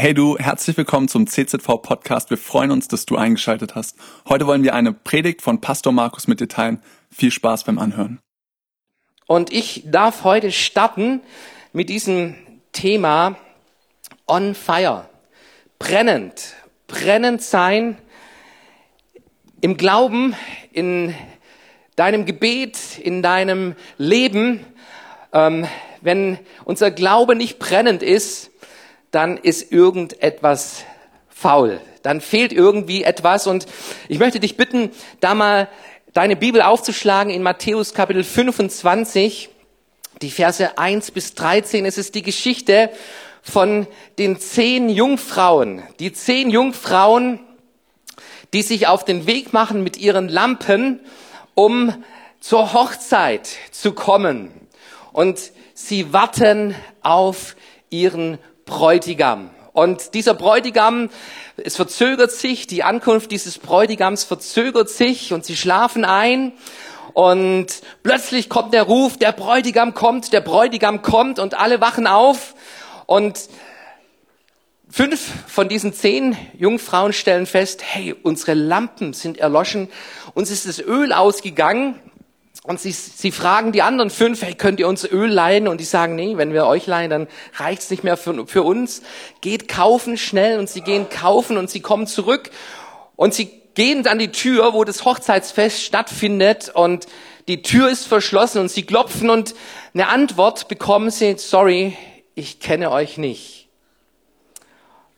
Hey du, herzlich willkommen zum CZV Podcast. Wir freuen uns, dass du eingeschaltet hast. Heute wollen wir eine Predigt von Pastor Markus mit dir teilen. Viel Spaß beim Anhören. Und ich darf heute starten mit diesem Thema On Fire. Brennend. Brennend sein im Glauben, in deinem Gebet, in deinem Leben. Ähm, wenn unser Glaube nicht brennend ist, dann ist irgendetwas faul. Dann fehlt irgendwie etwas. Und ich möchte dich bitten, da mal deine Bibel aufzuschlagen in Matthäus Kapitel 25, die Verse 1 bis 13. Es ist die Geschichte von den zehn Jungfrauen. Die zehn Jungfrauen, die sich auf den Weg machen mit ihren Lampen, um zur Hochzeit zu kommen. Und sie warten auf ihren Bräutigam. Und dieser Bräutigam, es verzögert sich, die Ankunft dieses Bräutigams verzögert sich und sie schlafen ein. Und plötzlich kommt der Ruf, der Bräutigam kommt, der Bräutigam kommt und alle wachen auf. Und fünf von diesen zehn Jungfrauen stellen fest, hey, unsere Lampen sind erloschen, uns ist das Öl ausgegangen. Und sie, sie fragen die anderen fünf, hey, könnt ihr uns Öl leihen? Und die sagen, nee, wenn wir euch leihen, dann reicht's nicht mehr für, für uns. Geht kaufen schnell und sie gehen kaufen und sie kommen zurück und sie gehen an die Tür, wo das Hochzeitsfest stattfindet und die Tür ist verschlossen und sie klopfen und eine Antwort bekommen sie, sorry, ich kenne euch nicht.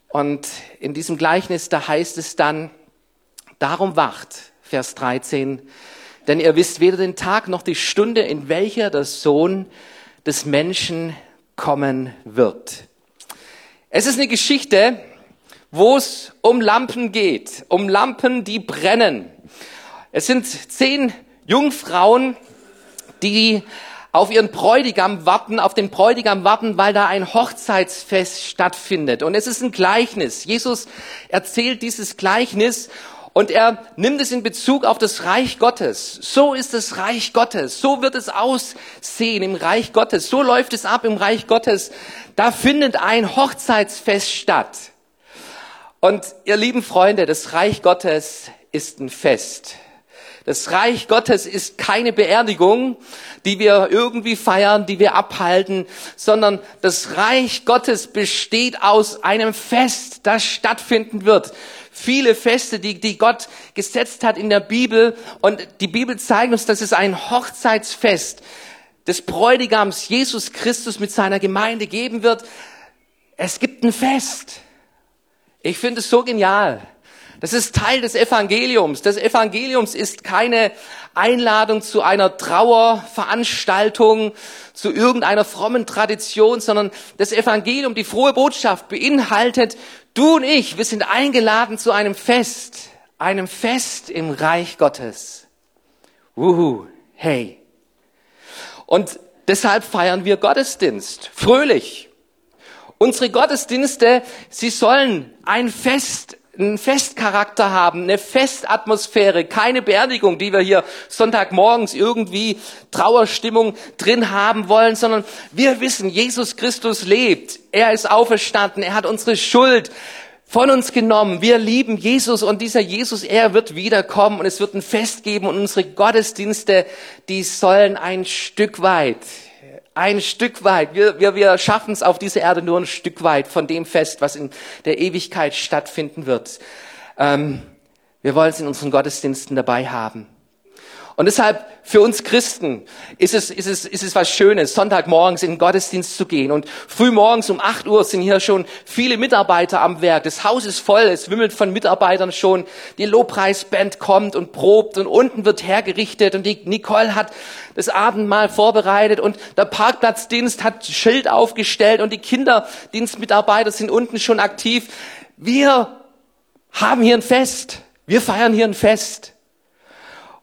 Und in diesem Gleichnis, da heißt es dann, darum wacht, Vers 13, denn ihr wisst weder den Tag noch die Stunde, in welcher der Sohn des Menschen kommen wird. Es ist eine Geschichte, wo es um Lampen geht, um Lampen, die brennen. Es sind zehn Jungfrauen, die auf ihren Bräutigam warten, auf den Bräutigam warten, weil da ein Hochzeitsfest stattfindet. Und es ist ein Gleichnis. Jesus erzählt dieses Gleichnis und er nimmt es in Bezug auf das Reich Gottes. So ist das Reich Gottes. So wird es aussehen im Reich Gottes. So läuft es ab im Reich Gottes. Da findet ein Hochzeitsfest statt. Und ihr lieben Freunde, das Reich Gottes ist ein Fest. Das Reich Gottes ist keine Beerdigung, die wir irgendwie feiern, die wir abhalten, sondern das Reich Gottes besteht aus einem Fest, das stattfinden wird viele Feste, die, die Gott gesetzt hat in der Bibel. Und die Bibel zeigt uns, dass es ein Hochzeitsfest des Bräutigams Jesus Christus mit seiner Gemeinde geben wird. Es gibt ein Fest. Ich finde es so genial. Das ist Teil des Evangeliums. Das Evangeliums ist keine Einladung zu einer Trauerveranstaltung, zu irgendeiner frommen Tradition, sondern das Evangelium, die frohe Botschaft beinhaltet, du und ich, wir sind eingeladen zu einem Fest, einem Fest im Reich Gottes. Wuhu, hey. Und deshalb feiern wir Gottesdienst, fröhlich. Unsere Gottesdienste, sie sollen ein Fest einen Festcharakter haben, eine Festatmosphäre, keine Beerdigung, die wir hier Sonntagmorgens irgendwie Trauerstimmung drin haben wollen, sondern wir wissen, Jesus Christus lebt, er ist auferstanden, er hat unsere Schuld von uns genommen. Wir lieben Jesus und dieser Jesus, er wird wiederkommen und es wird ein Fest geben und unsere Gottesdienste, die sollen ein Stück weit ein Stück weit. Wir, wir, wir schaffen es auf dieser Erde nur ein Stück weit von dem Fest, was in der Ewigkeit stattfinden wird. Ähm, wir wollen es in unseren Gottesdiensten dabei haben. Und deshalb für uns Christen ist es, ist es, ist es was Schönes, Sonntagmorgens in den Gottesdienst zu gehen. Und frühmorgens um 8 Uhr sind hier schon viele Mitarbeiter am Werk. Das Haus ist voll, es wimmelt von Mitarbeitern schon. Die Lobpreisband kommt und probt und unten wird hergerichtet und die Nicole hat das Abendmahl vorbereitet und der Parkplatzdienst hat Schild aufgestellt und die Kinderdienstmitarbeiter sind unten schon aktiv. Wir haben hier ein Fest. Wir feiern hier ein Fest.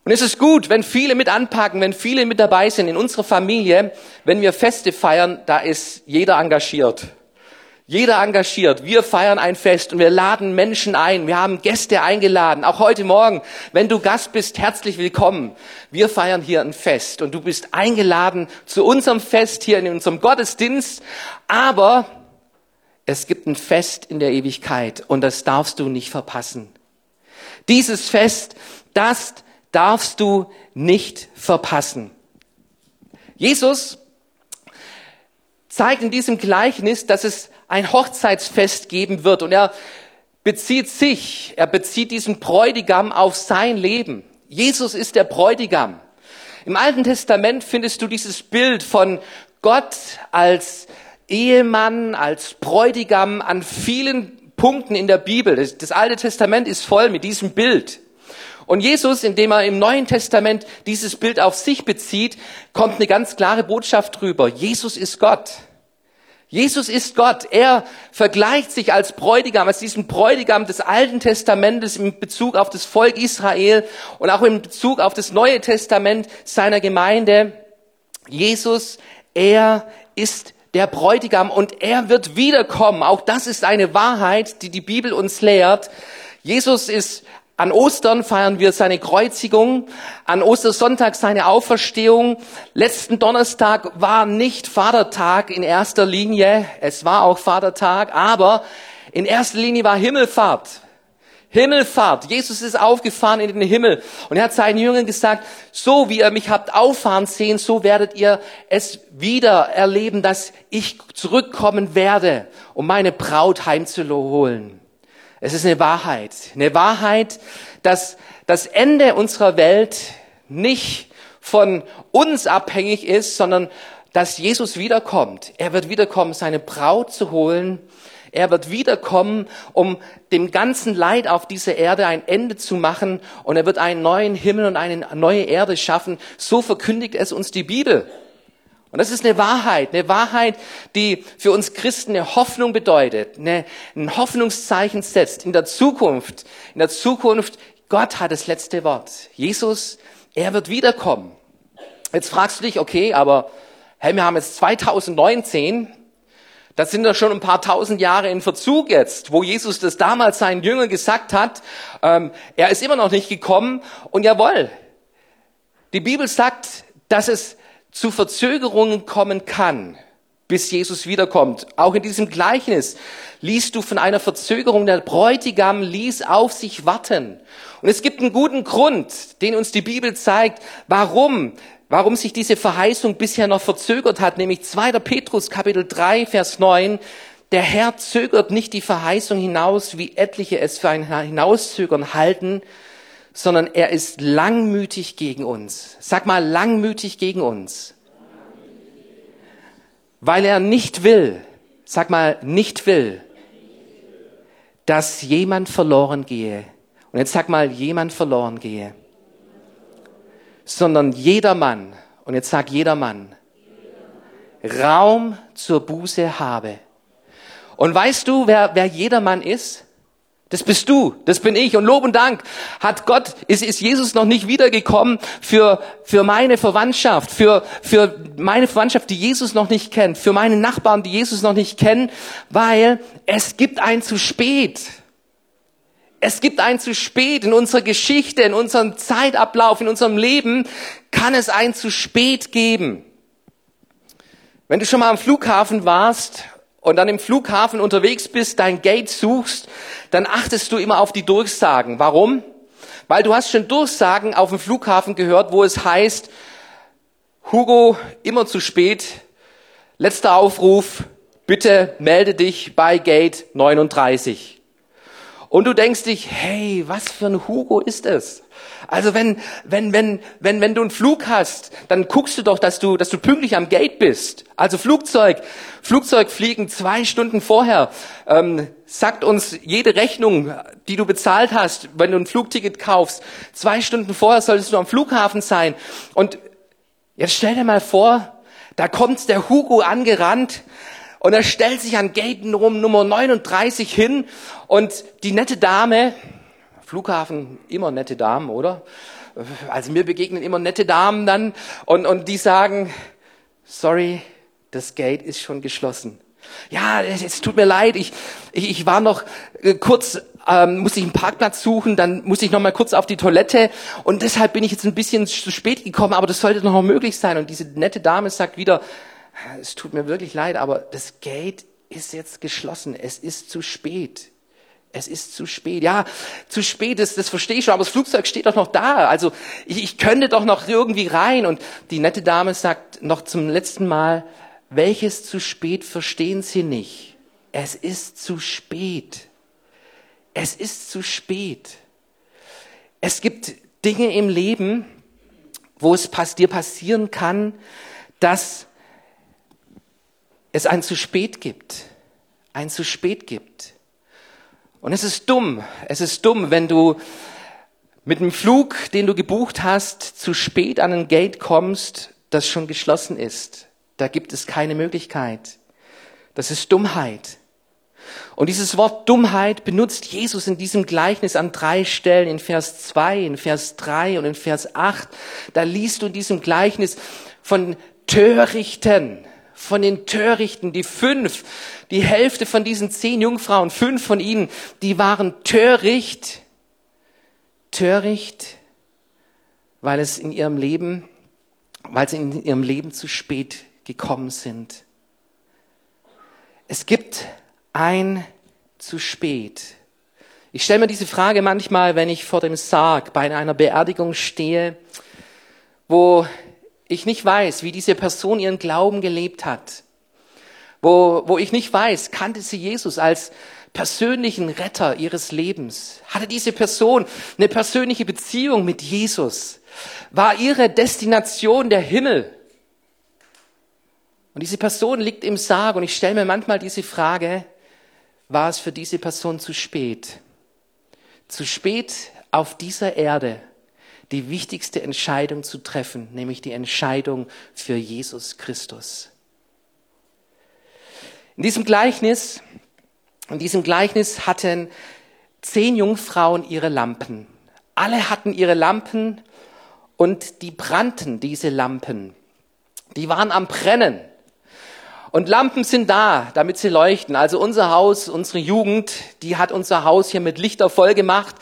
Und es ist gut, wenn viele mit anpacken, wenn viele mit dabei sind. In unserer Familie, wenn wir Feste feiern, da ist jeder engagiert. Jeder engagiert. Wir feiern ein Fest und wir laden Menschen ein. Wir haben Gäste eingeladen. Auch heute Morgen, wenn du Gast bist, herzlich willkommen. Wir feiern hier ein Fest und du bist eingeladen zu unserem Fest hier in unserem Gottesdienst. Aber es gibt ein Fest in der Ewigkeit und das darfst du nicht verpassen. Dieses Fest, das darfst du nicht verpassen. Jesus zeigt in diesem Gleichnis, dass es ein Hochzeitsfest geben wird und er bezieht sich, er bezieht diesen Bräutigam auf sein Leben. Jesus ist der Bräutigam. Im Alten Testament findest du dieses Bild von Gott als Ehemann, als Bräutigam an vielen Punkten in der Bibel. Das, das, Alte Testament ist voll mit diesem Bild. Und Jesus, indem er im Neuen Testament dieses Bild auf sich bezieht, kommt eine ganz klare Botschaft drüber. Jesus ist Gott. Jesus ist Gott. Er vergleicht sich als Bräutigam, als diesen Bräutigam des Alten Testamentes in Bezug auf das Volk Israel und auch in Bezug auf das Neue Testament seiner Gemeinde. Jesus, er ist der Bräutigam und er wird wiederkommen. Auch das ist eine Wahrheit, die die Bibel uns lehrt. Jesus ist an Ostern feiern wir seine Kreuzigung, an Ostersonntag seine Auferstehung. Letzten Donnerstag war nicht Vatertag in erster Linie, es war auch Vatertag, aber in erster Linie war Himmelfahrt. Himmelfahrt. Jesus ist aufgefahren in den Himmel und er hat seinen Jüngern gesagt, so wie ihr mich habt auffahren sehen, so werdet ihr es wieder erleben, dass ich zurückkommen werde, um meine Braut heimzuholen. Es ist eine Wahrheit. Eine Wahrheit, dass das Ende unserer Welt nicht von uns abhängig ist, sondern dass Jesus wiederkommt. Er wird wiederkommen, seine Braut zu holen. Er wird wiederkommen, um dem ganzen Leid auf dieser Erde ein Ende zu machen. Und er wird einen neuen Himmel und eine neue Erde schaffen. So verkündigt es uns die Bibel. Und das ist eine Wahrheit, eine Wahrheit, die für uns Christen eine Hoffnung bedeutet, eine, ein Hoffnungszeichen setzt in der Zukunft. In der Zukunft, Gott hat das letzte Wort. Jesus, er wird wiederkommen. Jetzt fragst du dich, okay, aber hey, wir haben jetzt 2019, das sind doch schon ein paar tausend Jahre in Verzug jetzt, wo Jesus das damals seinen Jüngern gesagt hat, ähm, er ist immer noch nicht gekommen. Und jawohl, die Bibel sagt, dass es zu Verzögerungen kommen kann, bis Jesus wiederkommt. Auch in diesem Gleichnis liest du von einer Verzögerung. Der Bräutigam ließ auf sich warten. Und es gibt einen guten Grund, den uns die Bibel zeigt, warum, warum sich diese Verheißung bisher noch verzögert hat, nämlich 2. Petrus Kapitel 3, Vers 9. Der Herr zögert nicht die Verheißung hinaus, wie etliche es für ein Hinauszögern halten, sondern er ist langmütig gegen uns. Sag mal, langmütig gegen uns. Weil er nicht will, sag mal, nicht will, dass jemand verloren gehe. Und jetzt sag mal, jemand verloren gehe. Sondern jedermann, und jetzt sag jedermann, Raum zur Buße habe. Und weißt du, wer, wer jedermann ist? Das bist du, das bin ich. Und Lob und Dank hat Gott, ist, ist Jesus noch nicht wiedergekommen für, für meine Verwandtschaft, für, für meine Verwandtschaft, die Jesus noch nicht kennt, für meine Nachbarn, die Jesus noch nicht kennen, weil es gibt ein zu spät. Es gibt ein zu spät in unserer Geschichte, in unserem Zeitablauf, in unserem Leben kann es ein zu spät geben. Wenn du schon mal am Flughafen warst und dann im Flughafen unterwegs bist, dein Gate suchst, dann achtest du immer auf die Durchsagen. Warum? Weil du hast schon Durchsagen auf dem Flughafen gehört, wo es heißt, Hugo, immer zu spät, letzter Aufruf, bitte melde dich bei Gate 39. Und du denkst dich, hey, was für ein Hugo ist es? Also wenn, wenn, wenn, wenn, wenn du einen Flug hast, dann guckst du doch, dass du, dass du pünktlich am Gate bist. Also Flugzeug, Flugzeug fliegen zwei Stunden vorher. Ähm, sagt uns jede Rechnung, die du bezahlt hast, wenn du ein Flugticket kaufst, zwei Stunden vorher solltest du am Flughafen sein. Und jetzt stell dir mal vor, da kommt der Hugo angerannt, und er stellt sich an Gate Nummer 39 hin und die nette Dame, Flughafen, immer nette Damen, oder? Also mir begegnen immer nette Damen dann und, und die sagen, sorry, das Gate ist schon geschlossen. Ja, es tut mir leid, ich, ich, ich war noch äh, kurz, ähm, muss ich einen Parkplatz suchen, dann muss ich noch mal kurz auf die Toilette und deshalb bin ich jetzt ein bisschen zu spät gekommen, aber das sollte noch möglich sein. Und diese nette Dame sagt wieder, es tut mir wirklich leid, aber das Gate ist jetzt geschlossen. Es ist zu spät. Es ist zu spät. Ja, zu spät ist, das verstehe ich schon, aber das Flugzeug steht doch noch da. Also ich, ich könnte doch noch irgendwie rein. Und die nette Dame sagt noch zum letzten Mal, welches zu spät verstehen Sie nicht? Es ist zu spät. Es ist zu spät. Es gibt Dinge im Leben, wo es dir passieren kann, dass es ein zu spät gibt. Ein zu spät gibt. Und es ist dumm. Es ist dumm, wenn du mit dem Flug, den du gebucht hast, zu spät an ein Gate kommst, das schon geschlossen ist. Da gibt es keine Möglichkeit. Das ist Dummheit. Und dieses Wort Dummheit benutzt Jesus in diesem Gleichnis an drei Stellen, in Vers 2, in Vers 3 und in Vers 8. Da liest du in diesem Gleichnis von Törichten, von den Törichten, die fünf, die Hälfte von diesen zehn Jungfrauen, fünf von ihnen, die waren töricht, töricht, weil es in ihrem Leben, weil sie in ihrem Leben zu spät gekommen sind. Es gibt ein zu spät. Ich stelle mir diese Frage manchmal, wenn ich vor dem Sarg bei einer Beerdigung stehe, wo ich nicht weiß, wie diese Person ihren Glauben gelebt hat, wo, wo ich nicht weiß, kannte sie Jesus als persönlichen Retter ihres Lebens? Hatte diese Person eine persönliche Beziehung mit Jesus? War ihre Destination der Himmel? Und diese Person liegt im Sarg und ich stelle mir manchmal diese Frage, war es für diese Person zu spät? Zu spät auf dieser Erde die wichtigste Entscheidung zu treffen, nämlich die Entscheidung für Jesus Christus. In diesem Gleichnis, in diesem Gleichnis hatten zehn Jungfrauen ihre Lampen. Alle hatten ihre Lampen und die brannten, diese Lampen. Die waren am Brennen. Und Lampen sind da, damit sie leuchten. Also unser Haus, unsere Jugend, die hat unser Haus hier mit Lichter voll gemacht.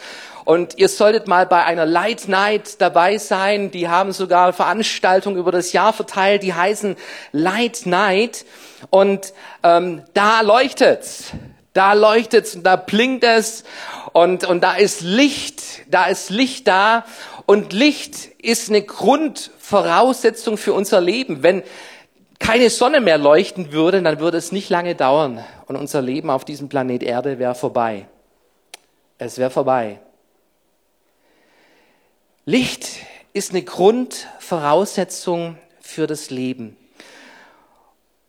Und ihr solltet mal bei einer Light Night dabei sein. Die haben sogar Veranstaltungen über das Jahr verteilt, die heißen Light Night. Und ähm, da leuchtet's. Da leuchtet's und da blinkt es und, und da ist Licht, da ist Licht da und Licht ist eine Grundvoraussetzung für unser Leben. Wenn keine Sonne mehr leuchten würde, dann würde es nicht lange dauern und unser Leben auf diesem Planet Erde wäre vorbei. Es wäre vorbei. Licht ist eine Grundvoraussetzung für das Leben.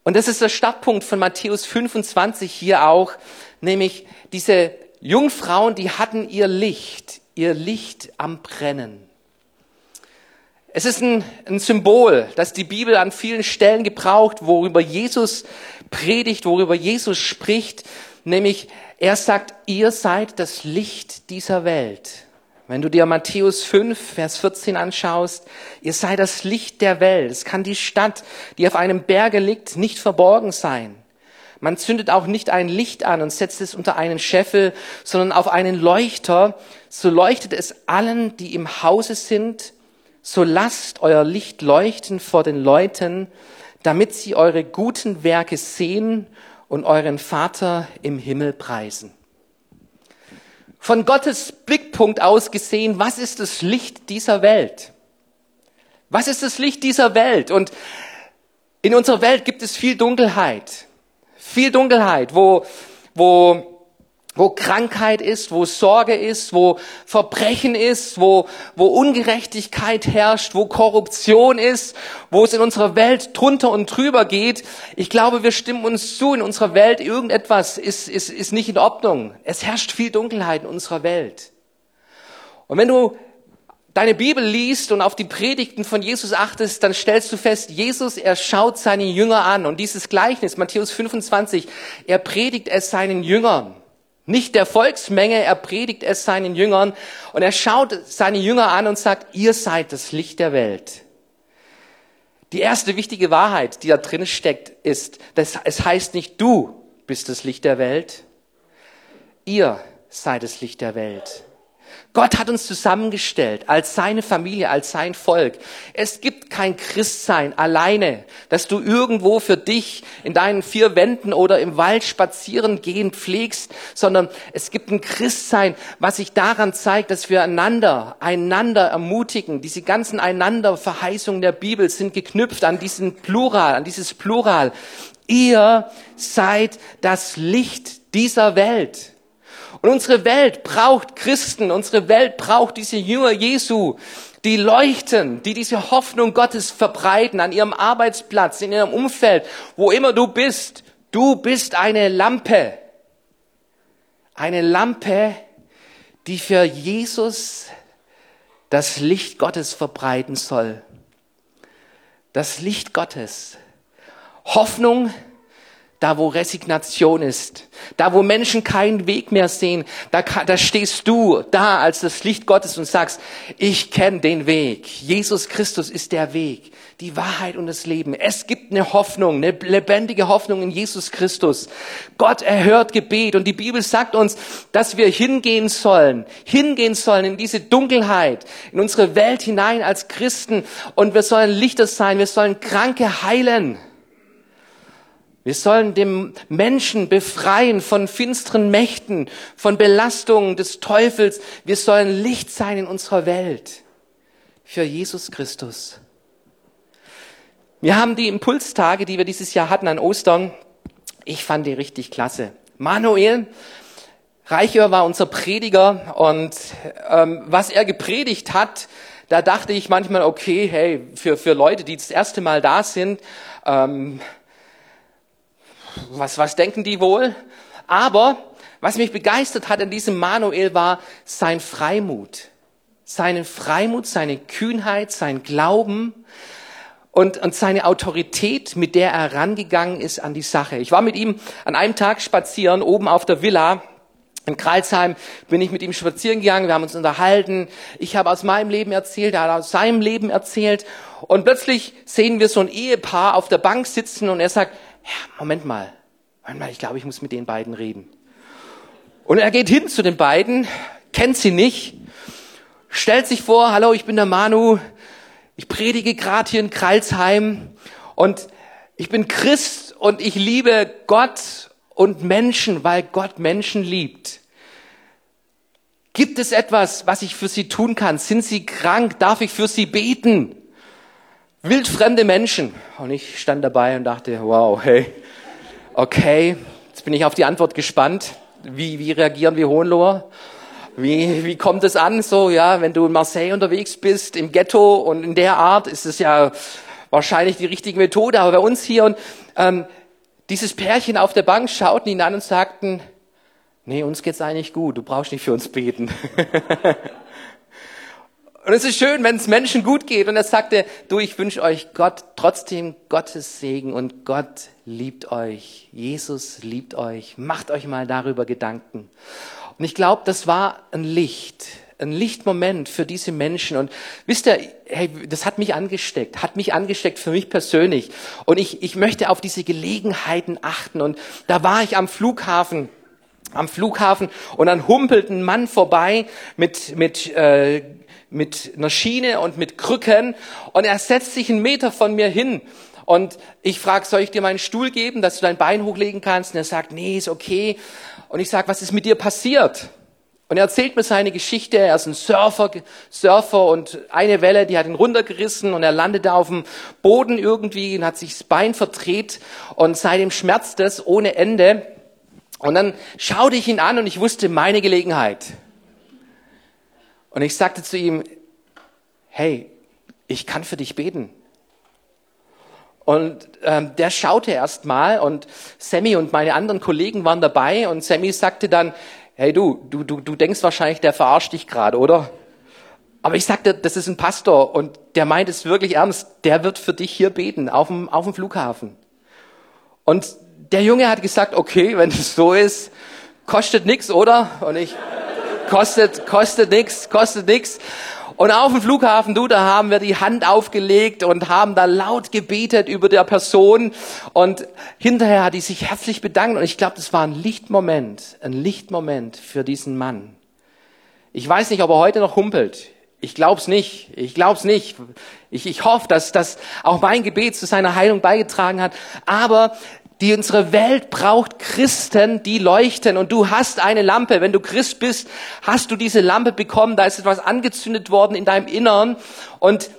Und das ist der Startpunkt von Matthäus 25 hier auch, nämlich diese Jungfrauen, die hatten ihr Licht, ihr Licht am Brennen. Es ist ein, ein, Symbol, das die Bibel an vielen Stellen gebraucht, worüber Jesus predigt, worüber Jesus spricht, nämlich er sagt, ihr seid das Licht dieser Welt. Wenn du dir Matthäus 5, Vers 14 anschaust, ihr seid das Licht der Welt. Es kann die Stadt, die auf einem Berge liegt, nicht verborgen sein. Man zündet auch nicht ein Licht an und setzt es unter einen Scheffel, sondern auf einen Leuchter. So leuchtet es allen, die im Hause sind. So lasst euer Licht leuchten vor den Leuten, damit sie eure guten Werke sehen und euren Vater im Himmel preisen von Gottes Blickpunkt aus gesehen, was ist das Licht dieser Welt? Was ist das Licht dieser Welt? Und in unserer Welt gibt es viel Dunkelheit. Viel Dunkelheit, wo, wo wo Krankheit ist, wo Sorge ist, wo Verbrechen ist, wo, wo Ungerechtigkeit herrscht, wo Korruption ist, wo es in unserer Welt drunter und drüber geht. Ich glaube, wir stimmen uns zu, in unserer Welt irgendetwas ist, ist, ist nicht in Ordnung. Es herrscht viel Dunkelheit in unserer Welt. Und wenn du deine Bibel liest und auf die Predigten von Jesus achtest, dann stellst du fest, Jesus, er schaut seine Jünger an. Und dieses Gleichnis, Matthäus 25, er predigt es seinen Jüngern. Nicht der Volksmenge, er predigt es seinen Jüngern und er schaut seine Jünger an und sagt, ihr seid das Licht der Welt. Die erste wichtige Wahrheit, die da drin steckt, ist, dass es heißt nicht du bist das Licht der Welt, ihr seid das Licht der Welt. Gott hat uns zusammengestellt als seine Familie, als sein Volk. Es gibt kein Christsein alleine, dass du irgendwo für dich in deinen vier Wänden oder im Wald spazieren gehen pflegst, sondern es gibt ein Christsein, was sich daran zeigt, dass wir einander, einander ermutigen. Diese ganzen Einanderverheißungen der Bibel sind geknüpft an diesen Plural, an dieses Plural. Ihr seid das Licht dieser Welt. Und unsere Welt braucht Christen, unsere Welt braucht diese Jünger Jesu, die leuchten, die diese Hoffnung Gottes verbreiten an ihrem Arbeitsplatz, in ihrem Umfeld, wo immer du bist. Du bist eine Lampe. Eine Lampe, die für Jesus das Licht Gottes verbreiten soll. Das Licht Gottes. Hoffnung, da wo Resignation ist, da wo Menschen keinen Weg mehr sehen, da, da stehst du da als das Licht Gottes und sagst, ich kenne den Weg. Jesus Christus ist der Weg, die Wahrheit und das Leben. Es gibt eine Hoffnung, eine lebendige Hoffnung in Jesus Christus. Gott erhört Gebet und die Bibel sagt uns, dass wir hingehen sollen, hingehen sollen in diese Dunkelheit, in unsere Welt hinein als Christen und wir sollen Lichter sein, wir sollen Kranke heilen. Wir sollen dem Menschen befreien von finsteren Mächten, von Belastungen des Teufels. Wir sollen Licht sein in unserer Welt für Jesus Christus. Wir haben die Impulstage, die wir dieses Jahr hatten an Ostern. Ich fand die richtig klasse. Manuel Reicher war unser Prediger und ähm, was er gepredigt hat, da dachte ich manchmal, okay, hey, für, für Leute, die das erste Mal da sind, ähm, was, was denken die wohl? Aber was mich begeistert hat an diesem Manuel war sein Freimut. Seine Freimut, seine Kühnheit, sein Glauben und, und seine Autorität, mit der er rangegangen ist an die Sache. Ich war mit ihm an einem Tag spazieren, oben auf der Villa. In Kreilsheim bin ich mit ihm spazieren gegangen, wir haben uns unterhalten. Ich habe aus meinem Leben erzählt, er hat aus seinem Leben erzählt. Und plötzlich sehen wir so ein Ehepaar auf der Bank sitzen und er sagt, ja, Moment mal, Moment mal, ich glaube, ich muss mit den beiden reden. Und er geht hin zu den beiden, kennt sie nicht, stellt sich vor, hallo, ich bin der Manu, ich predige gerade hier in Kreilsheim und ich bin Christ und ich liebe Gott und Menschen, weil Gott Menschen liebt. Gibt es etwas, was ich für Sie tun kann? Sind Sie krank? Darf ich für Sie beten? Wildfremde Menschen. Und ich stand dabei und dachte, wow, hey, okay, jetzt bin ich auf die Antwort gespannt. Wie, wie reagieren wir Hohenloher? Wie, wie kommt es an? So, ja, wenn du in Marseille unterwegs bist, im Ghetto und in der Art, ist es ja wahrscheinlich die richtige Methode. Aber bei uns hier und ähm, dieses Pärchen auf der Bank schauten ihn an und sagten, nee, uns geht's eigentlich gut, du brauchst nicht für uns beten. Und es ist schön, wenn es Menschen gut geht. Und er sagte, du, ich wünsche euch Gott trotzdem Gottes Segen und Gott liebt euch. Jesus liebt euch. Macht euch mal darüber Gedanken. Und ich glaube, das war ein Licht, ein Lichtmoment für diese Menschen. Und wisst ihr, hey, das hat mich angesteckt, hat mich angesteckt für mich persönlich. Und ich, ich möchte auf diese Gelegenheiten achten. Und da war ich am Flughafen am Flughafen und dann humpelt ein Mann vorbei mit, mit äh, mit einer Schiene und mit Krücken und er setzt sich einen Meter von mir hin und ich frage, soll ich dir meinen Stuhl geben, dass du dein Bein hochlegen kannst? Und er sagt, nee, ist okay. Und ich sage, was ist mit dir passiert? Und er erzählt mir seine Geschichte. Er ist ein Surfer, Surfer und eine Welle, die hat ihn runtergerissen und er landete auf dem Boden irgendwie und hat sich das Bein verdreht und seitdem schmerzt es ohne Ende. Und dann schaute ich ihn an und ich wusste, meine Gelegenheit. Und ich sagte zu ihm, hey, ich kann für dich beten. Und ähm, der schaute erst mal und Sammy und meine anderen Kollegen waren dabei und Sammy sagte dann, hey du, du, du, du denkst wahrscheinlich, der verarscht dich gerade, oder? Aber ich sagte, das ist ein Pastor und der meint es wirklich ernst. Der wird für dich hier beten, auf dem, auf dem Flughafen. Und der Junge hat gesagt, okay, wenn es so ist, kostet nix, oder? Und ich, kostet, kostet nix, kostet nix. Und auf dem Flughafen, du, da haben wir die Hand aufgelegt und haben da laut gebetet über der Person. Und hinterher hat die sich herzlich bedankt. Und ich glaube, das war ein Lichtmoment, ein Lichtmoment für diesen Mann. Ich weiß nicht, ob er heute noch humpelt. Ich glaub's nicht. Ich glaub's nicht. Ich, ich hoffe, dass das auch mein Gebet zu seiner Heilung beigetragen hat. Aber die unsere Welt braucht Christen, die leuchten. Und du hast eine Lampe. Wenn du Christ bist, hast du diese Lampe bekommen. Da ist etwas angezündet worden in deinem Innern. Und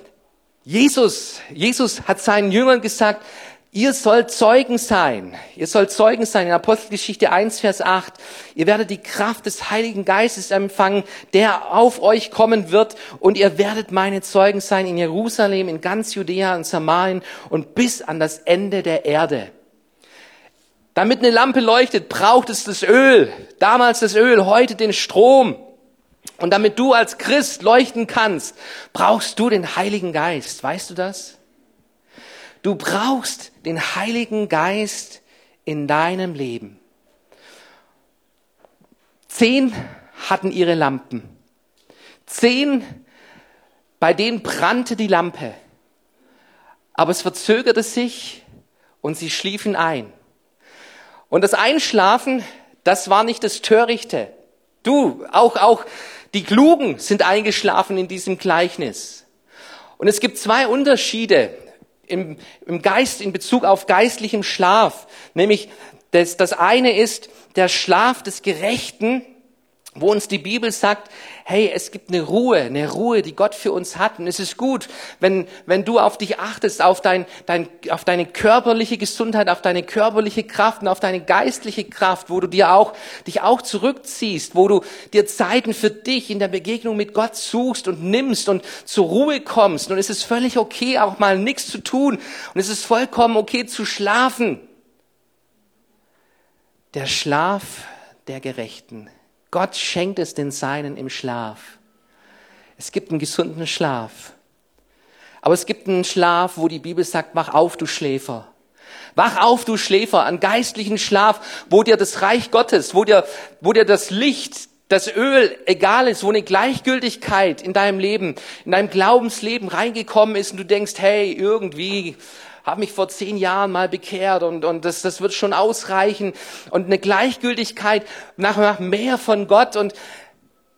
Jesus, Jesus hat seinen Jüngern gesagt, Ihr sollt Zeugen sein. Ihr sollt Zeugen sein. In Apostelgeschichte 1, Vers 8. Ihr werdet die Kraft des Heiligen Geistes empfangen, der auf euch kommen wird. Und ihr werdet meine Zeugen sein in Jerusalem, in ganz Judäa und Samarien und bis an das Ende der Erde. Damit eine Lampe leuchtet, braucht es das Öl. Damals das Öl, heute den Strom. Und damit du als Christ leuchten kannst, brauchst du den Heiligen Geist. Weißt du das? Du brauchst den Heiligen Geist in deinem Leben. Zehn hatten ihre Lampen. Zehn, bei denen brannte die Lampe. Aber es verzögerte sich und sie schliefen ein. Und das Einschlafen, das war nicht das Törichte. Du, auch, auch die Klugen sind eingeschlafen in diesem Gleichnis. Und es gibt zwei Unterschiede im, im Geist, in Bezug auf geistlichem Schlaf. Nämlich, das, das eine ist der Schlaf des Gerechten, wo uns die Bibel sagt, hey, es gibt eine Ruhe, eine Ruhe, die Gott für uns hat. Und es ist gut, wenn, wenn du auf dich achtest, auf, dein, dein, auf deine körperliche Gesundheit, auf deine körperliche Kraft und auf deine geistliche Kraft, wo du dir auch, dich auch zurückziehst, wo du dir Zeiten für dich in der Begegnung mit Gott suchst und nimmst und zur Ruhe kommst. Und es ist völlig okay, auch mal nichts zu tun. Und es ist vollkommen okay zu schlafen. Der Schlaf der Gerechten Gott schenkt es den Seinen im Schlaf. Es gibt einen gesunden Schlaf. Aber es gibt einen Schlaf, wo die Bibel sagt, wach auf, du Schläfer. Wach auf, du Schläfer, einen geistlichen Schlaf, wo dir das Reich Gottes, wo dir, wo dir das Licht, das Öl egal ist, wo eine Gleichgültigkeit in deinem Leben, in deinem Glaubensleben reingekommen ist und du denkst, hey, irgendwie habe mich vor zehn Jahren mal bekehrt und, und das, das wird schon ausreichen und eine Gleichgültigkeit nach, nach mehr von Gott und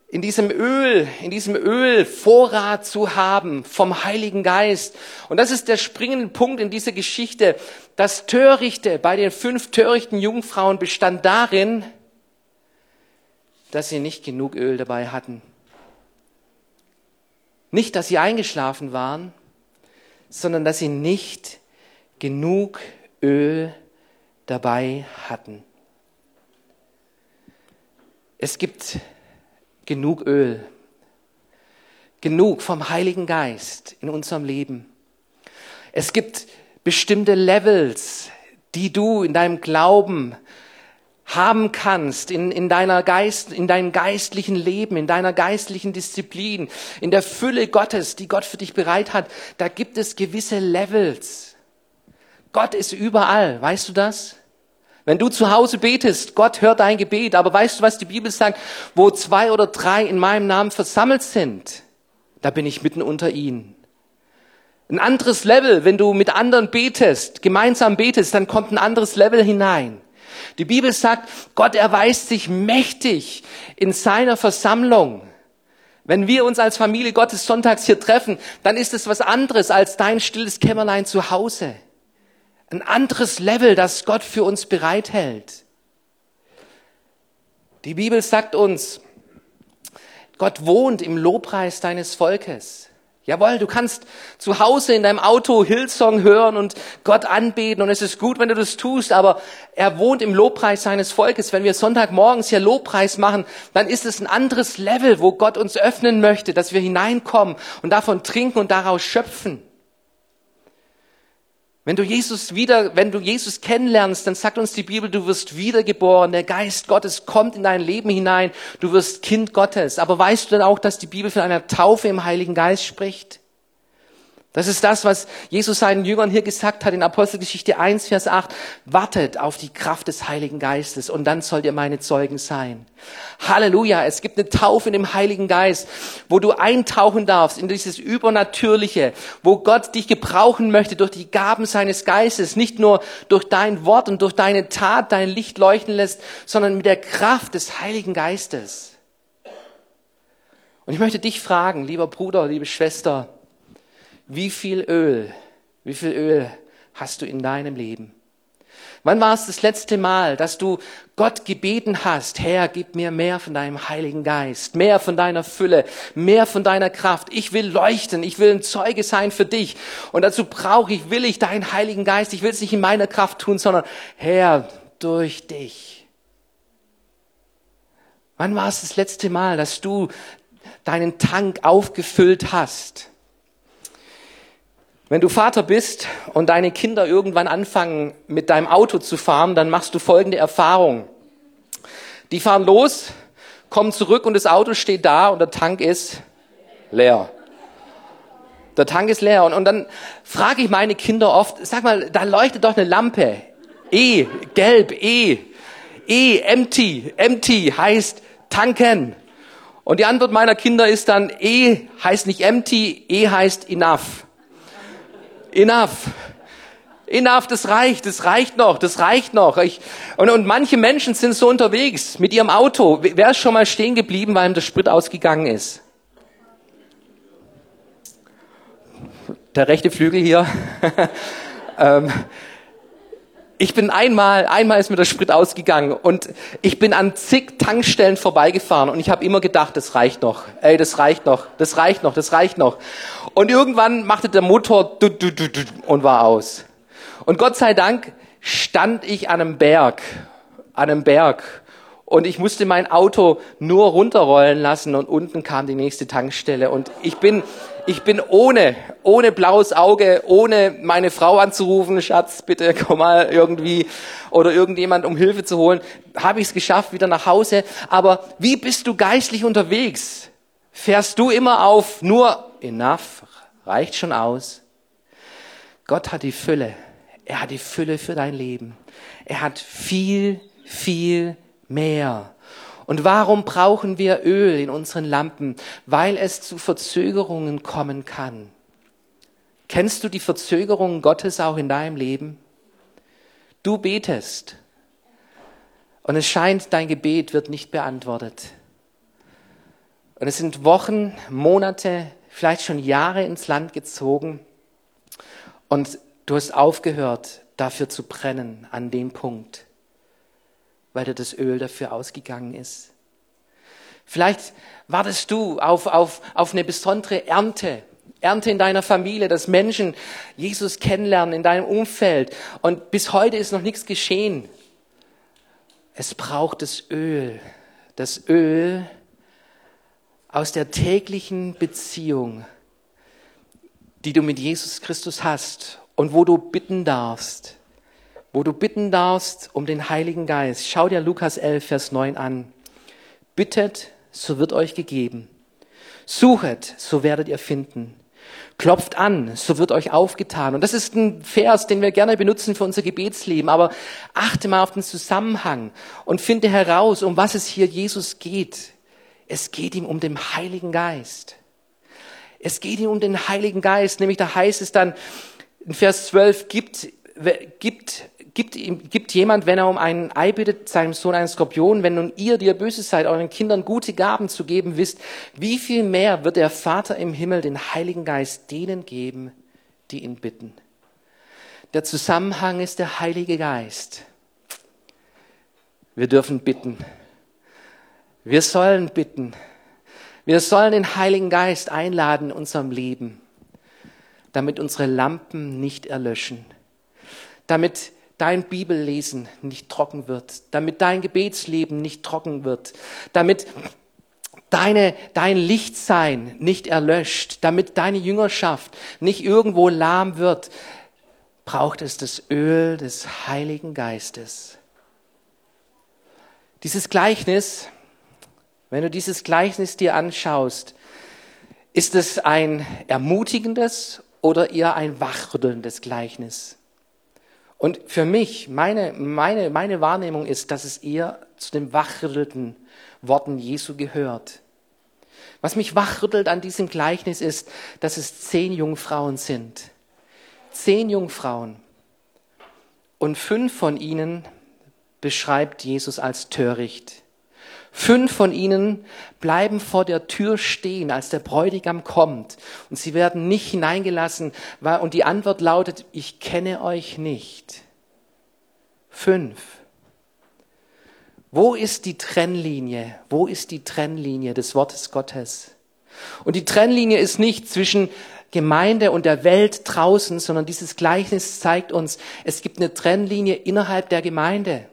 in diesem Öl, in diesem Öl Vorrat zu haben vom Heiligen Geist. Und das ist der springende Punkt in dieser Geschichte. Das Törichte bei den fünf törichten Jungfrauen bestand darin, dass sie nicht genug Öl dabei hatten. Nicht, dass sie eingeschlafen waren, sondern dass sie nicht genug Öl dabei hatten. Es gibt genug Öl, genug vom Heiligen Geist in unserem Leben. Es gibt bestimmte Levels, die du in deinem Glauben haben kannst, in, in, deiner Geist, in deinem geistlichen Leben, in deiner geistlichen Disziplin, in der Fülle Gottes, die Gott für dich bereit hat, da gibt es gewisse Levels. Gott ist überall, weißt du das? Wenn du zu Hause betest, Gott hört dein Gebet, aber weißt du, was die Bibel sagt? Wo zwei oder drei in meinem Namen versammelt sind, da bin ich mitten unter ihnen. Ein anderes Level, wenn du mit anderen betest, gemeinsam betest, dann kommt ein anderes Level hinein. Die Bibel sagt, Gott erweist sich mächtig in seiner Versammlung. Wenn wir uns als Familie Gottes sonntags hier treffen, dann ist es was anderes als dein stilles Kämmerlein zu Hause ein anderes Level, das Gott für uns bereithält. Die Bibel sagt uns, Gott wohnt im Lobpreis deines Volkes. Jawohl, du kannst zu Hause in deinem Auto Hillsong hören und Gott anbeten und es ist gut, wenn du das tust, aber er wohnt im Lobpreis seines Volkes. Wenn wir Sonntagmorgens hier Lobpreis machen, dann ist es ein anderes Level, wo Gott uns öffnen möchte, dass wir hineinkommen und davon trinken und daraus schöpfen. Wenn du Jesus wieder, wenn du Jesus kennenlernst, dann sagt uns die Bibel, du wirst wiedergeboren, der Geist Gottes kommt in dein Leben hinein, du wirst Kind Gottes. Aber weißt du denn auch, dass die Bibel von einer Taufe im Heiligen Geist spricht? Das ist das, was Jesus seinen Jüngern hier gesagt hat in Apostelgeschichte 1, Vers 8. Wartet auf die Kraft des Heiligen Geistes und dann sollt ihr meine Zeugen sein. Halleluja. Es gibt eine Taufe in dem Heiligen Geist, wo du eintauchen darfst in dieses Übernatürliche, wo Gott dich gebrauchen möchte durch die Gaben seines Geistes, nicht nur durch dein Wort und durch deine Tat dein Licht leuchten lässt, sondern mit der Kraft des Heiligen Geistes. Und ich möchte dich fragen, lieber Bruder, liebe Schwester, wie viel Öl, wie viel Öl hast du in deinem Leben? Wann war es das letzte Mal, dass du Gott gebeten hast, Herr, gib mir mehr von deinem Heiligen Geist, mehr von deiner Fülle, mehr von deiner Kraft. Ich will leuchten, ich will ein Zeuge sein für dich. Und dazu brauche ich, will ich deinen Heiligen Geist. Ich will es nicht in meiner Kraft tun, sondern Herr, durch dich. Wann war es das letzte Mal, dass du deinen Tank aufgefüllt hast? Wenn du Vater bist und deine Kinder irgendwann anfangen, mit deinem Auto zu fahren, dann machst du folgende Erfahrung. Die fahren los, kommen zurück und das Auto steht da und der Tank ist leer. Der Tank ist leer. Und, und dann frage ich meine Kinder oft, sag mal, da leuchtet doch eine Lampe. E, gelb, E. E, empty. Empty heißt tanken. Und die Antwort meiner Kinder ist dann, E heißt nicht empty, E heißt enough. Enough. Enough, das reicht, das reicht noch, das reicht noch. Ich, und, und manche Menschen sind so unterwegs mit ihrem Auto. Wer ist schon mal stehen geblieben, weil ihm der Sprit ausgegangen ist? Der rechte Flügel hier. ähm, ich bin einmal, einmal ist mir der Sprit ausgegangen und ich bin an zig Tankstellen vorbeigefahren und ich habe immer gedacht, das reicht noch. Ey, das reicht noch, das reicht noch, das reicht noch. Und irgendwann machte der Motor und war aus. Und Gott sei Dank stand ich an einem Berg, an einem Berg und ich musste mein Auto nur runterrollen lassen und unten kam die nächste Tankstelle und ich bin ich bin ohne ohne blaues Auge, ohne meine Frau anzurufen, Schatz, bitte komm mal irgendwie oder irgendjemand um Hilfe zu holen, habe ich es geschafft wieder nach Hause, aber wie bist du geistlich unterwegs? Fährst du immer auf nur enough reicht schon aus? Gott hat die Fülle. Er hat die Fülle für dein Leben. Er hat viel viel mehr. Und warum brauchen wir Öl in unseren Lampen? Weil es zu Verzögerungen kommen kann. Kennst du die Verzögerungen Gottes auch in deinem Leben? Du betest und es scheint, dein Gebet wird nicht beantwortet. Und es sind Wochen, Monate, vielleicht schon Jahre ins Land gezogen und du hast aufgehört, dafür zu brennen an dem Punkt weil dir das Öl dafür ausgegangen ist. Vielleicht wartest du auf, auf, auf eine besondere Ernte, Ernte in deiner Familie, dass Menschen Jesus kennenlernen in deinem Umfeld. Und bis heute ist noch nichts geschehen. Es braucht das Öl, das Öl aus der täglichen Beziehung, die du mit Jesus Christus hast und wo du bitten darfst wo du bitten darfst um den Heiligen Geist. Schau dir Lukas 11, Vers 9 an. Bittet, so wird euch gegeben. Suchet, so werdet ihr finden. Klopft an, so wird euch aufgetan. Und das ist ein Vers, den wir gerne benutzen für unser Gebetsleben. Aber achte mal auf den Zusammenhang und finde heraus, um was es hier Jesus geht. Es geht ihm um den Heiligen Geist. Es geht ihm um den Heiligen Geist. Nämlich da heißt es dann in Vers 12, gibt, gibt gibt, gibt jemand, wenn er um einen Ei bittet, seinem Sohn einen Skorpion, wenn nun ihr, die ihr böse seid, euren Kindern gute Gaben zu geben wisst, wie viel mehr wird der Vater im Himmel den Heiligen Geist denen geben, die ihn bitten? Der Zusammenhang ist der Heilige Geist. Wir dürfen bitten. Wir sollen bitten. Wir sollen den Heiligen Geist einladen in unserem Leben, damit unsere Lampen nicht erlöschen, damit dein Bibellesen nicht trocken wird, damit dein Gebetsleben nicht trocken wird, damit deine, dein Lichtsein nicht erlöscht, damit deine Jüngerschaft nicht irgendwo lahm wird, braucht es das Öl des Heiligen Geistes. Dieses Gleichnis, wenn du dieses Gleichnis dir anschaust, ist es ein ermutigendes oder eher ein wachrüttelndes Gleichnis? Und für mich, meine, meine, meine Wahrnehmung ist, dass es eher zu den wachrüttelten Worten Jesu gehört. Was mich wachrüttelt an diesem Gleichnis ist, dass es zehn Jungfrauen sind. Zehn Jungfrauen. Und fünf von ihnen beschreibt Jesus als töricht. Fünf von ihnen bleiben vor der Tür stehen, als der Bräutigam kommt. Und sie werden nicht hineingelassen. Und die Antwort lautet, ich kenne euch nicht. Fünf. Wo ist die Trennlinie? Wo ist die Trennlinie des Wortes Gottes? Und die Trennlinie ist nicht zwischen Gemeinde und der Welt draußen, sondern dieses Gleichnis zeigt uns, es gibt eine Trennlinie innerhalb der Gemeinde.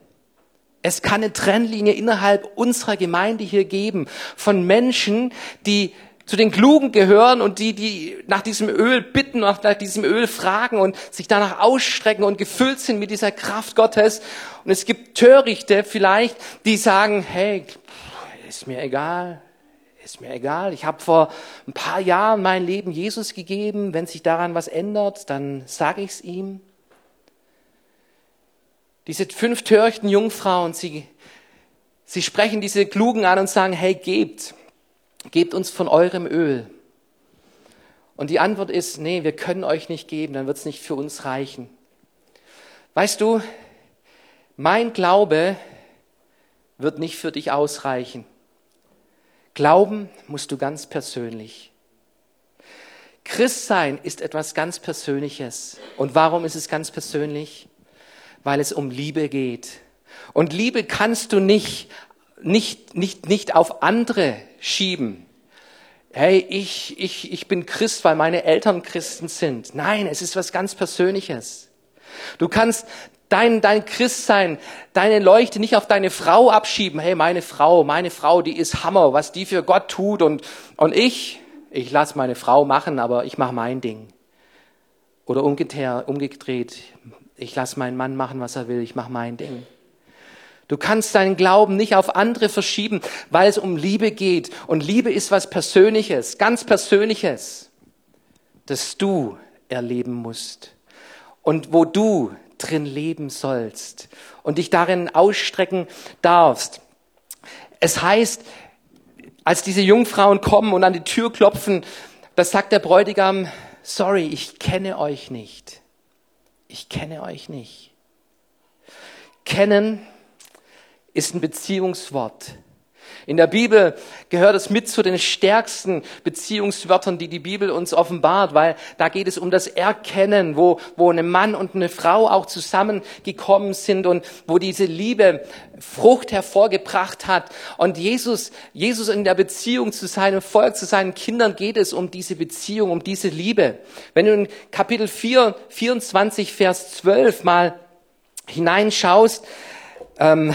Es kann eine Trennlinie innerhalb unserer Gemeinde hier geben von Menschen, die zu den Klugen gehören und die, die nach diesem Öl bitten, nach diesem Öl fragen und sich danach ausstrecken und gefüllt sind mit dieser Kraft Gottes. Und es gibt Törichte vielleicht, die sagen, hey, ist mir egal, ist mir egal. Ich habe vor ein paar Jahren mein Leben Jesus gegeben. Wenn sich daran was ändert, dann sage ich es ihm. Diese fünf törichten Jungfrauen, sie, sie sprechen diese Klugen an und sagen, hey, gebt, gebt uns von eurem Öl. Und die Antwort ist, nee, wir können euch nicht geben, dann wird es nicht für uns reichen. Weißt du, mein Glaube wird nicht für dich ausreichen. Glauben musst du ganz persönlich. Christsein ist etwas ganz Persönliches. Und warum ist es ganz persönlich? Weil es um Liebe geht. Und Liebe kannst du nicht, nicht, nicht, nicht auf andere schieben. Hey, ich, ich, ich bin Christ, weil meine Eltern Christen sind. Nein, es ist was ganz Persönliches. Du kannst dein, dein Christsein, deine Leuchte nicht auf deine Frau abschieben. Hey, meine Frau, meine Frau, die ist Hammer, was die für Gott tut. Und, und ich, ich lasse meine Frau machen, aber ich mache mein Ding. Oder umgedreht, ich lasse meinen Mann machen, was er will, ich mache mein Ding. Du kannst deinen Glauben nicht auf andere verschieben, weil es um Liebe geht. Und Liebe ist was Persönliches, ganz Persönliches, das du erleben musst. Und wo du drin leben sollst und dich darin ausstrecken darfst. Es heißt, als diese Jungfrauen kommen und an die Tür klopfen, das sagt der Bräutigam, sorry, ich kenne euch nicht. Ich kenne euch nicht. Kennen ist ein Beziehungswort. In der Bibel gehört es mit zu den stärksten Beziehungswörtern, die die Bibel uns offenbart, weil da geht es um das Erkennen, wo, wo ein Mann und eine Frau auch zusammengekommen sind und wo diese Liebe Frucht hervorgebracht hat. Und Jesus, Jesus in der Beziehung zu seinem Volk, zu seinen Kindern geht es um diese Beziehung, um diese Liebe. Wenn du in Kapitel 4, 24, Vers 12 mal hineinschaust, ähm,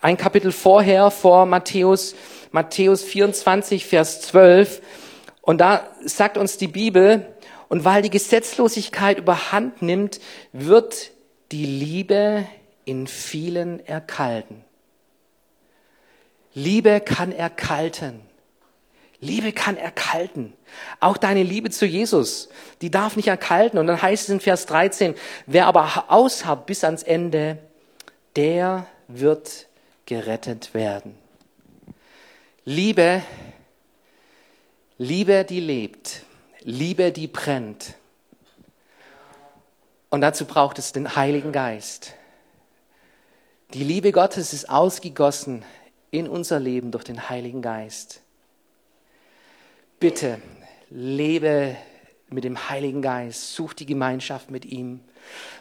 ein Kapitel vorher, vor Matthäus, Matthäus 24, Vers 12. Und da sagt uns die Bibel, und weil die Gesetzlosigkeit überhand nimmt, wird die Liebe in vielen erkalten. Liebe kann erkalten. Liebe kann erkalten. Auch deine Liebe zu Jesus, die darf nicht erkalten. Und dann heißt es in Vers 13, wer aber ausharrt bis ans Ende, der wird gerettet werden. Liebe, Liebe, die lebt, Liebe, die brennt. Und dazu braucht es den Heiligen Geist. Die Liebe Gottes ist ausgegossen in unser Leben durch den Heiligen Geist. Bitte lebe mit dem Heiligen Geist, such die Gemeinschaft mit ihm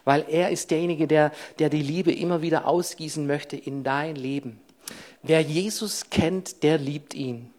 weil er ist derjenige, der, der die Liebe immer wieder ausgießen möchte in dein Leben. Wer Jesus kennt, der liebt ihn.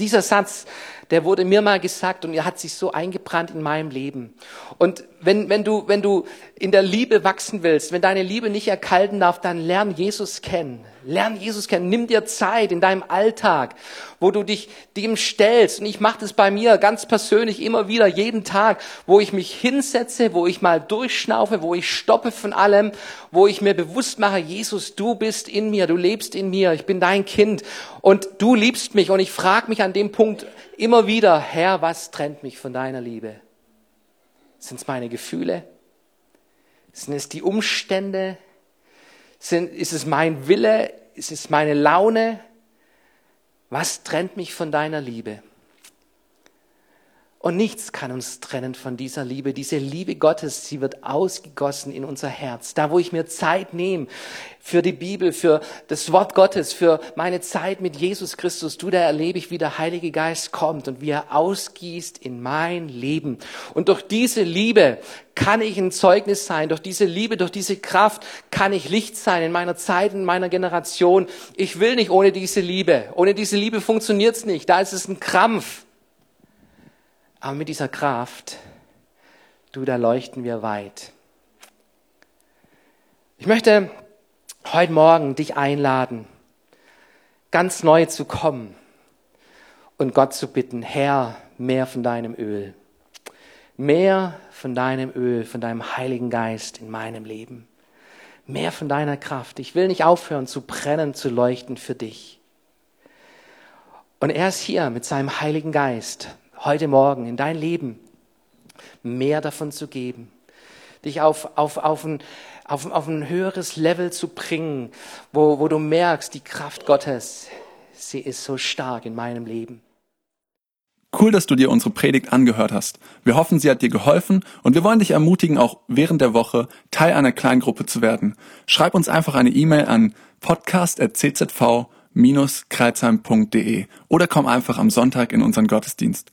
Dieser Satz, der wurde mir mal gesagt und er hat sich so eingebrannt in meinem Leben. Und wenn, wenn, du, wenn du in der Liebe wachsen willst, wenn deine Liebe nicht erkalten darf, dann lern Jesus kennen. Lern Jesus kennen. Nimm dir Zeit in deinem Alltag, wo du dich dem stellst. Und ich mache das bei mir ganz persönlich immer wieder, jeden Tag, wo ich mich hinsetze, wo ich mal durchschnaufe, wo ich stoppe von allem, wo ich mir bewusst mache, Jesus, du bist in mir, du lebst in mir, ich bin dein Kind und du liebst mich. Und ich frage mich an dem Punkt immer wieder, Herr, was trennt mich von deiner Liebe? Sind es meine Gefühle? Sind es die Umstände? Sind, ist es mein Wille? Ist es meine Laune? Was trennt mich von deiner Liebe? Und nichts kann uns trennen von dieser Liebe. Diese Liebe Gottes, sie wird ausgegossen in unser Herz. Da, wo ich mir Zeit nehme für die Bibel, für das Wort Gottes, für meine Zeit mit Jesus Christus, du, da erlebe ich, wie der Heilige Geist kommt und wie er ausgießt in mein Leben. Und durch diese Liebe kann ich ein Zeugnis sein. Durch diese Liebe, durch diese Kraft kann ich Licht sein in meiner Zeit, in meiner Generation. Ich will nicht ohne diese Liebe. Ohne diese Liebe funktioniert's nicht. Da ist es ein Krampf. Aber mit dieser Kraft, du, da leuchten wir weit. Ich möchte heute Morgen dich einladen, ganz neu zu kommen und Gott zu bitten, Herr, mehr von deinem Öl, mehr von deinem Öl, von deinem Heiligen Geist in meinem Leben, mehr von deiner Kraft. Ich will nicht aufhören zu brennen, zu leuchten für dich. Und er ist hier mit seinem Heiligen Geist heute Morgen in dein Leben mehr davon zu geben, dich auf, auf, auf, ein, auf, auf ein höheres Level zu bringen, wo, wo du merkst, die Kraft Gottes, sie ist so stark in meinem Leben. Cool, dass du dir unsere Predigt angehört hast. Wir hoffen, sie hat dir geholfen und wir wollen dich ermutigen, auch während der Woche Teil einer Kleingruppe zu werden. Schreib uns einfach eine E-Mail an podcast.czv-kreuzheim.de oder komm einfach am Sonntag in unseren Gottesdienst.